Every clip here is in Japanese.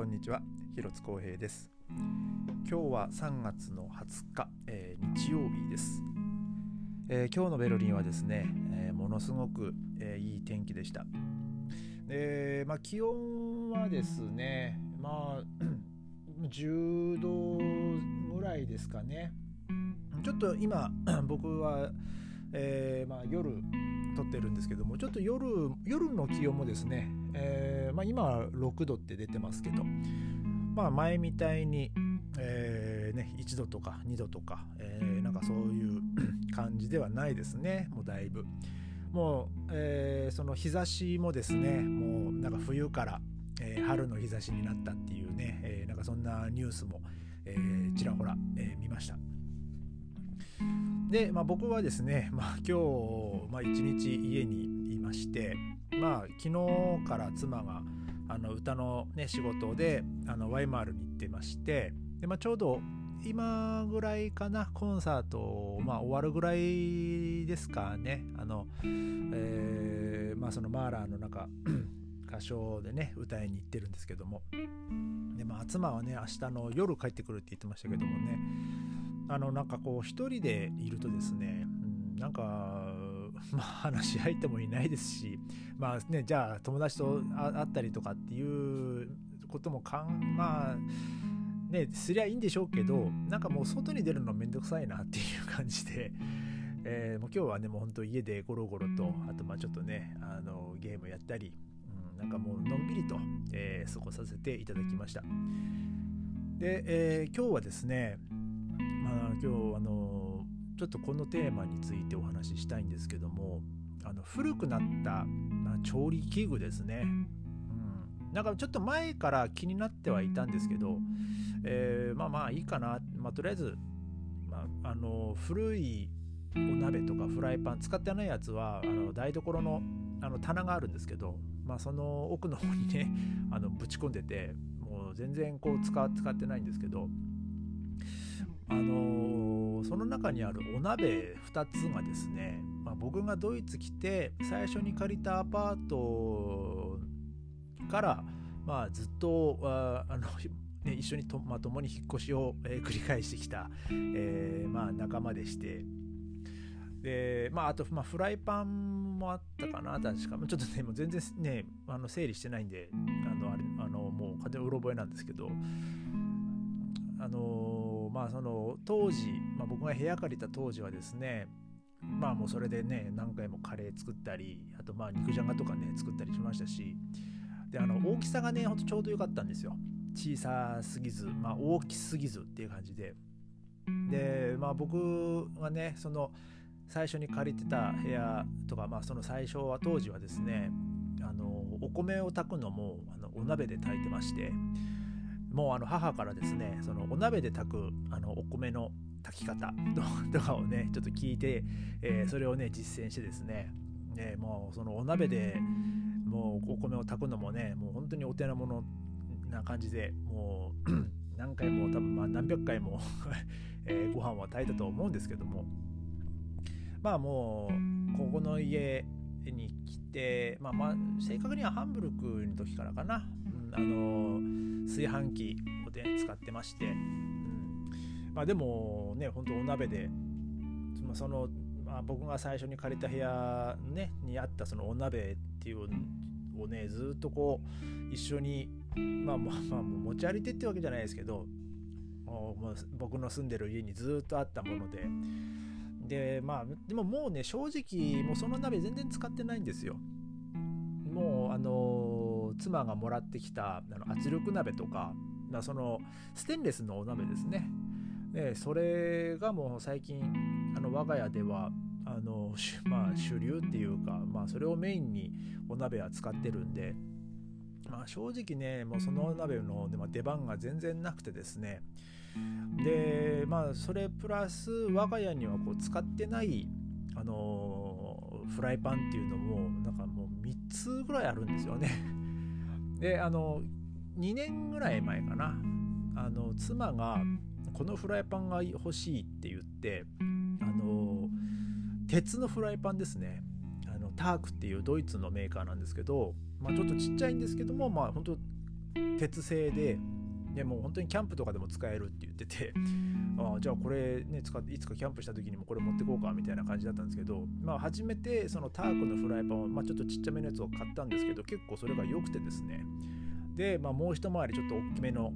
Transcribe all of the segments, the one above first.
こんにちは広津光平です。今日は3月の20日、えー、日曜日です、えー、今日のベルリンはですね、えー、ものすごく、えいい天気でした。で、まあ、気温はですねまあ 10度ぐらいですかね。ちょっと今 僕は、えまあ、夜撮ってるんですけどもちょっと夜夜の気温もですね、えー、まあ、今は6度って出てますけど、まあ、前みたいに、えー、ね、1度とか2度とか、えー、なんかそういう 感じではないですね。もうだいぶ。もう、えー、その日差しもですねもうなんか冬から、えー、春の日差しになったっていうね、え、なんかそんなニュースも、え、ちらほら、え見ました。で、まあ、僕はですね、まあ、今日、まあ、一日家にいまして、まあ、昨日から妻があの歌の、ね、仕事であのワイマールに行ってましてで、まあ、ちょうど今ぐらいかなコンサート、まあ、終わるぐらいですかねあの、えーまあ、そのマーラーの中 歌唱でね歌いに行ってるんですけども。で、まあ、妻はね明日の夜帰ってくるって言ってましたけどもねあのなんかこう一人でいるとですね、うん、なんか まあ話し相手もいないですしまあねじゃあ友達と会ったりとかっていうこともかんまあねすりゃいいんでしょうけどなんかもう外に出るのめんどくさいなっていう感じで。えー、もう今日はねもうほんと家でゴロゴロとあとまあちょっとねあのゲームやったり、うん、なんかもうのんびりと、えー、過ごさせていただきましたで、えー、今日はですねあ、今日あのちょっとこのテーマについてお話ししたいんですけどもあの古くなった、まあ、調理器具ですね、うん、なんかちょっと前から気になってはいたんですけど、えー、まあまあいいかな、まあ、とりあえず、まあ、あの古いお鍋とかフライパン使ってないやつはあの台所のあの棚があるんですけど、まあ、その奥の方にねあのぶち込んでてもう全然こう使使ってないんですけどあのー、その中にあるお鍋2つがですね、まあ、僕がドイツ来て最初に借りたアパートから、まあ、ずっと あの、ね、一緒にと、まあ、共に引っ越しを、えー、繰り返してきた、えー、まあ、仲間でして。で、まあ、あと、まあ、フライパンもあったかな確か。ちょっとねもう全然ねあの整理してないんであのあれあのもう完全うろ覚えなんですけど。あのまその当時、まあ、僕が部屋借りた当時はですねまあもうそれでね何回もカレー作ったりあとまあ肉じゃがとかね作ったりしましたしであの大きさがねほんとちょうど良かったんですよ。小さすぎず、まあ、大きすぎずっていう感じで。でまあ僕がねその最初に借りてた部屋とかまあその最初は当時はですねあのお米を炊くのもあのお鍋で炊いてましてもうあの母からですねそのお鍋で炊くあのお米の炊き方と かをねちょっと聞いて、えー、それをね実践してですねねもうそのお鍋でもうお米を炊くのもねもう本当にお手の物な感じでもう 何回も多分まあ何百回も えー、ご飯は炊いたと思うんですけどもまあもうここの家に来てまあまあ正確にはハンブルクの時からかな、う、あの炊飯器を、ね、使ってまして、うん。まあ、でもね本当お鍋でその、まあ、僕が最初に借りた部屋、ね、にあったそのお鍋っていうをねずっとこう一緒にまあまあまあ持ち歩いてってわけじゃないですけど僕の住んでる家にずっとあったもので。でまあでももうね正直もうその鍋全然使ってないんですよ。もうあの妻がもらってきたあの圧力鍋とかまあそのステンレスのお鍋ですね。でそれがもう最近あの我が家ではあの、まあ、主流っていうか、まあ、それをメインにお鍋は使ってるんで、まあ、正直ねもうそのお鍋の出番が全然なくてですね。でまあそれプラス我が家にはこう使ってないあのフライパンっていうのもなんかもう3つぐらいあるんですよね。であの2年ぐらい前かな。あの妻がこのフライパンが欲しいって言ってあの鉄のフライパンですね。あのタークっていうドイツのメーカーなんですけど、まあ、ちょっとちっちゃいんですけどもまあ本当鉄製ででもう本当にキャンプとかでも使えるって言っててあじゃあこれね使っていつかキャンプした時にもこれ持ってこうかみたいな感じだったんですけどまあ初めてそのタークのフライパンを、まあ、ちょっとちっちゃめのやつを買ったんですけど結構それが良くてですね。で、まあ、もう一回りちょっと大きめの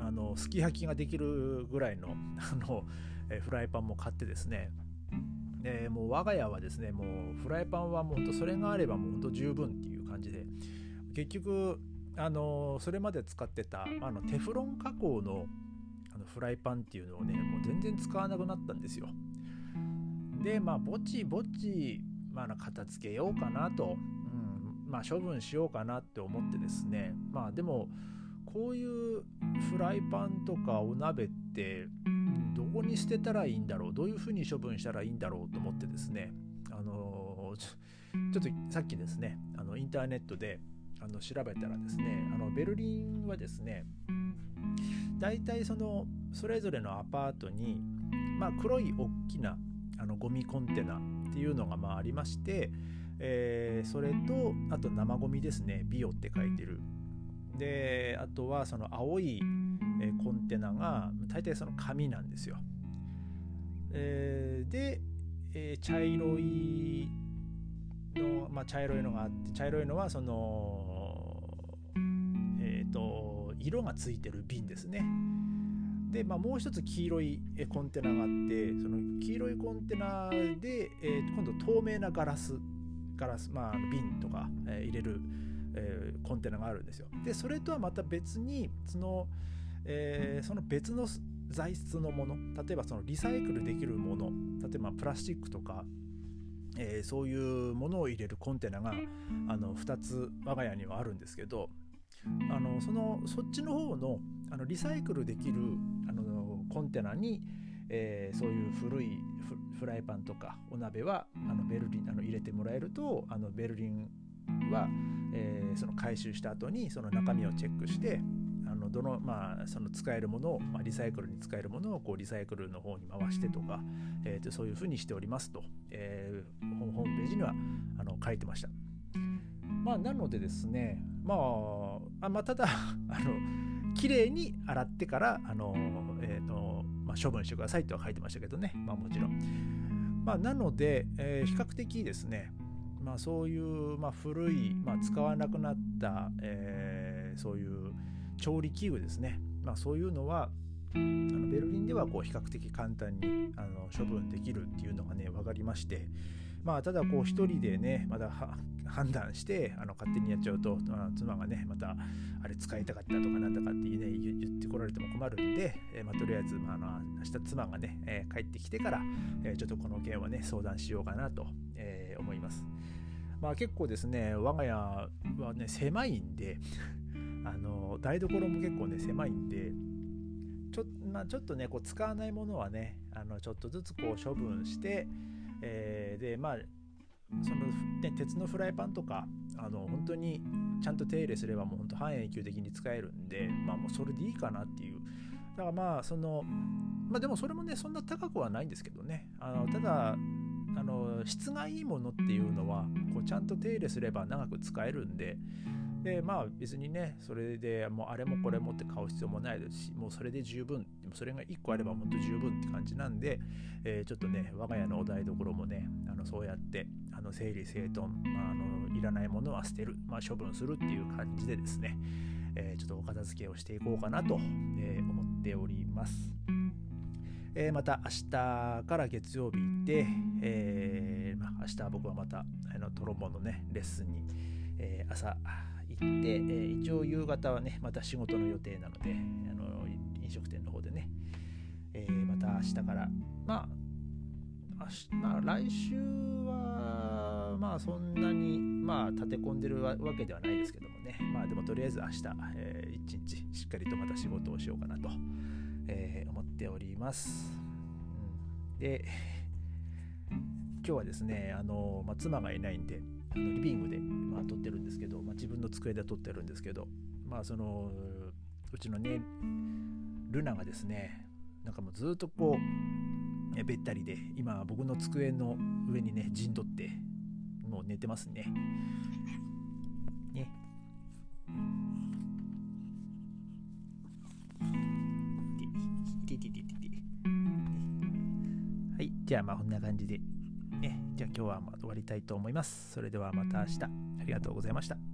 あのすき焼きができるぐらいの あの、えフライパンも買ってですね。でもう我が家はですねもうフライパンはもうほんとそれがあればもうほんと十分っていう感じで結局あのそれまで使ってたあのテフロン加工のあのフライパンっていうのをねもう全然使わなくなったんですよ。でまあぼちぼち、まあ、片付けようかなと、うん、まあ処分しようかなって思ってですね。まあでもこういうフライパンとかお鍋ってどこに捨てたらいいんだろう？どういうふうに処分したらいいんだろうと思ってですね。あのちょっとさっきですねあのインターネットであの調べたらですねあのベルリンはですね大体そのそれぞれのアパートに、まあ、黒い大きなあのゴミコンテナっていうのがまあありまして、えー、それとあと生ゴミですねビオって書いてるであとはその青いコンテナが大体その紙なんですよ。えー、で、えー、茶色いの、まあ、茶色いのがあって茶色いのはそのえっ、ー、と色がついてる瓶ですね。で、まあ、もう一つ黄色いコンテナがあってその黄色いコンテナで、えー、今度透明なガラスガラス、まあ、瓶とか、えー、入れる、えー、コンテナがあるんですよ。でそれとはまた別にその、えー、その別の材質のもの例えばそのリサイクルできるもの例えばプラスチックとか、えー、そういうものを入れるコンテナがあの2つ我が家にはあるんですけどあのそのそっちの方のあのリサイクルできるあのコンテナに、えー、そういう古いフライパンとかお鍋はあのベルリンあの入れてもらえるとあのベルリンは、えー、その回収した後にその中身をチェックしてどの、まあ、その使えるものを、まあ、リサイクルに使えるものをこうリサイクルの方に回してとか、えー、とそういうふうにしておりますと、えー、ホームページにはあの書いてました。まあ、なのでですね、まあ、あまあ、ただ あの綺麗に洗ってからあの、えーとまあ、処分してくださいとは書いてましたけどね、まあ、もちろん。まあ、なので、えー、比較的ですね、まあ、そういう、まあ、古い、まあ、使わなくなった、えー、そういう調理器具ですね、まあ、そういうのはあのベルリンではこう比較的簡単にあの処分できるっていうのがね分かりましてまあただこう一人でねまだ判断してあの勝手にやっちゃうと、まあ、妻がねまたあれ使いたかったとかなんだかって、ね、言ってこられても困るんで、え、まあ、とりあえず、まあ、あの明日妻がね、え、帰ってきてから、え、ちょっとこの件はね相談しようかなと、え思います。まあ結構ですね我が家はね狭いんであの台所も結構ね狭いんでちょ,、まあ、ちょっとねこう使わないものはねあのちょっとずつこう処分して、えー、でまあその、ね、鉄のフライパンとかあの本当にちゃんと手入れすればもう本当半永久的に使えるんでまあもうそれでいいかなっていう。だからまあそのまあでもそれもねそんな高くはないんですけどね。あのただあの質がいいものっていうのはこうちゃんと手入れすれば長く使えるんででまあ別にねそれでもうあれもこれもって買う必要もないですしもうそれで十分それが1個あれば本当十分って感じなんで、えー、ちょっとね我が家のお台所もねあのそうやってあの整理整頓、まあ、あのいらないものは捨てる、まあ、処分するっていう感じでですね、えー、ちょっとお片付けをしていこうかなと、えー、思っております。えー、また明日から月曜日で、えーまあ、明日は僕はまたあのトロンボーンのねレッスンに、えー、朝行って、えー、一応夕方はねまた仕事の予定なのであの飲食店の方でね、えー、また明日からまあまあ、来週はまあそんなにまあ立て込んでるわけではないですけどもねまあでもとりあえず明日、えー、一日しっかりとまた仕事をしようかなと、えー、思っております、うん、で今日はですねあの、まあ、妻がいないんであのリビングで、まあ、撮ってるんですけど、まあ、自分の机で撮ってるんですけど、まあ、そのうちのねルナがですねなんかもうずっとこうべったりで今僕の机の上にね陣取ってもう寝てますね。ねはいじゃあまあこんな感じで。じゃあ今日はま終わりたいと思います。それではまた明日、ありがとうございました。